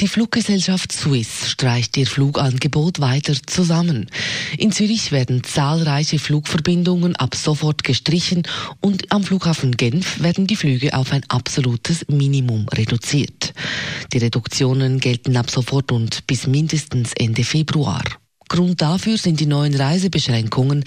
Die Fluggesellschaft Swiss streicht ihr Flugangebot weiter zusammen. In Zürich werden zahlreiche Flugverbindungen ab sofort gestrichen und am Flughafen Genf werden die Flüge auf ein absolutes Minimum reduziert. Die Reduktionen gelten ab sofort und bis mindestens Ende Februar. Grund dafür sind die neuen Reisebeschränkungen.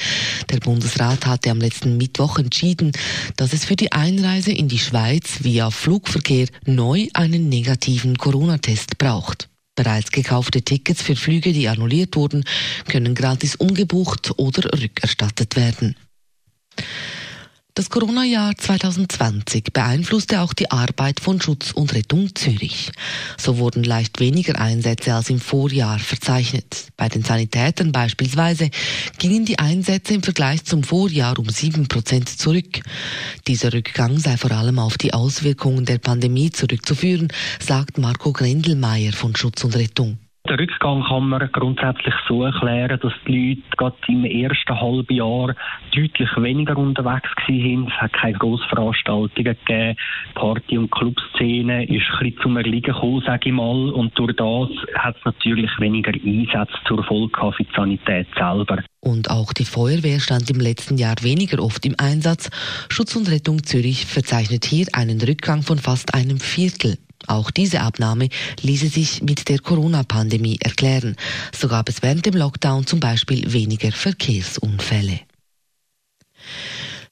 Der Bundesrat hatte am letzten Mittwoch entschieden, dass es für die Einreise in die Schweiz via Flugverkehr neu einen negativen Corona-Test braucht. Bereits gekaufte Tickets für Flüge, die annulliert wurden, können gratis umgebucht oder rückerstattet werden. Das Corona-Jahr 2020 beeinflusste auch die Arbeit von Schutz und Rettung Zürich. So wurden leicht weniger Einsätze als im Vorjahr verzeichnet. Bei den Sanitätern beispielsweise gingen die Einsätze im Vergleich zum Vorjahr um sieben Prozent zurück. Dieser Rückgang sei vor allem auf die Auswirkungen der Pandemie zurückzuführen, sagt Marco Grendelmeier von Schutz und Rettung. Den Rückgang kann man grundsätzlich so erklären, dass die Leute gerade im ersten halben Jahr deutlich weniger unterwegs waren. Es hat keine Grossveranstaltungen gegeben. Party- und Clubszene ist ein bisschen zum Erliegen gekommen, sage ich mal. Und durch das hat es natürlich weniger Einsätze zur Folge für die Sanität selber. Und auch die Feuerwehr stand im letzten Jahr weniger oft im Einsatz. Schutz und Rettung Zürich verzeichnet hier einen Rückgang von fast einem Viertel. Auch diese Abnahme ließe sich mit der Corona-Pandemie erklären. So gab es während dem Lockdown zum Beispiel weniger Verkehrsunfälle.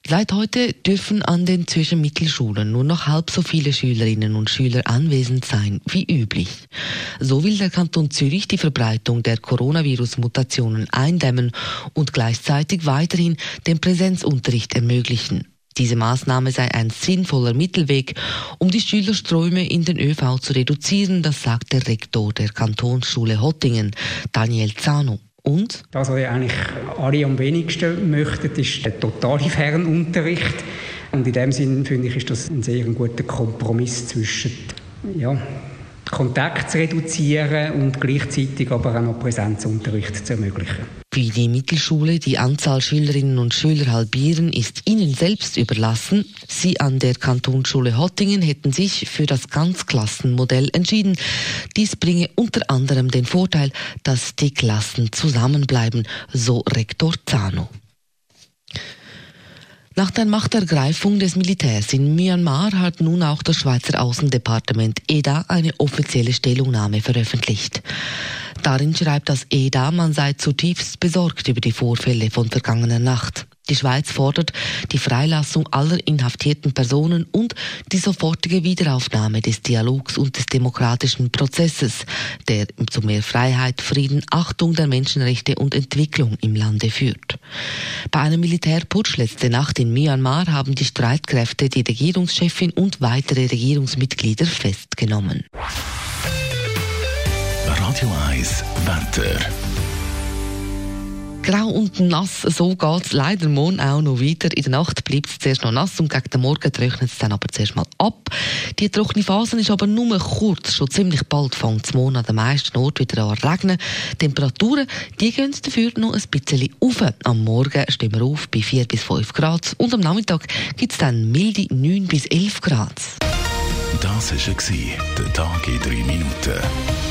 Seit heute dürfen an den Zürcher Mittelschulen nur noch halb so viele Schülerinnen und Schüler anwesend sein wie üblich. So will der Kanton Zürich die Verbreitung der Coronavirus-Mutationen eindämmen und gleichzeitig weiterhin den Präsenzunterricht ermöglichen. Diese Maßnahme sei ein sinnvoller Mittelweg, um die Schülerströme in den ÖV zu reduzieren, das sagt der Rektor der Kantonsschule Hottingen, Daniel Zano. Und? Das, was eigentlich alle am wenigsten möchten, ist der totale Fernunterricht. Und in dem Sinn finde ich, ist das ein sehr guter Kompromiss zwischen ja, Kontakt zu reduzieren und gleichzeitig aber auch noch Präsenzunterricht zu ermöglichen. Wie die Mittelschule die Anzahl Schülerinnen und Schüler halbieren, ist ihnen selbst überlassen. Sie an der Kantonsschule Hottingen hätten sich für das Ganzklassenmodell entschieden. Dies bringe unter anderem den Vorteil, dass die Klassen zusammenbleiben, so Rektor Zano. Nach der Machtergreifung des Militärs in Myanmar hat nun auch das Schweizer Außendepartement EDA eine offizielle Stellungnahme veröffentlicht. Darin schreibt das EDA, man sei zutiefst besorgt über die Vorfälle von vergangener Nacht. Die Schweiz fordert die Freilassung aller inhaftierten Personen und die sofortige Wiederaufnahme des Dialogs und des demokratischen Prozesses, der zu mehr Freiheit, Frieden, Achtung der Menschenrechte und Entwicklung im Lande führt. Bei einem Militärputsch letzte Nacht in Myanmar haben die Streitkräfte die Regierungschefin und weitere Regierungsmitglieder festgenommen. Radio 1 Wetter. Grau und nass, so geht es leider morgen auch noch weiter. In der Nacht bleibt es zuerst noch nass und gegen den Morgen trocknet es dann aber zuerst mal ab. Die trockene Phase ist aber nur kurz. Schon ziemlich bald fängt es morgen an den meisten Orten wieder an regnen. Temperaturen, die gehen dafür noch ein bisschen auf. Am Morgen stehen wir auf bei 4 bis 5 Grad und am Nachmittag gibt es dann milde 9 bis 11 Grad. Das war der Tag in 3 Minuten.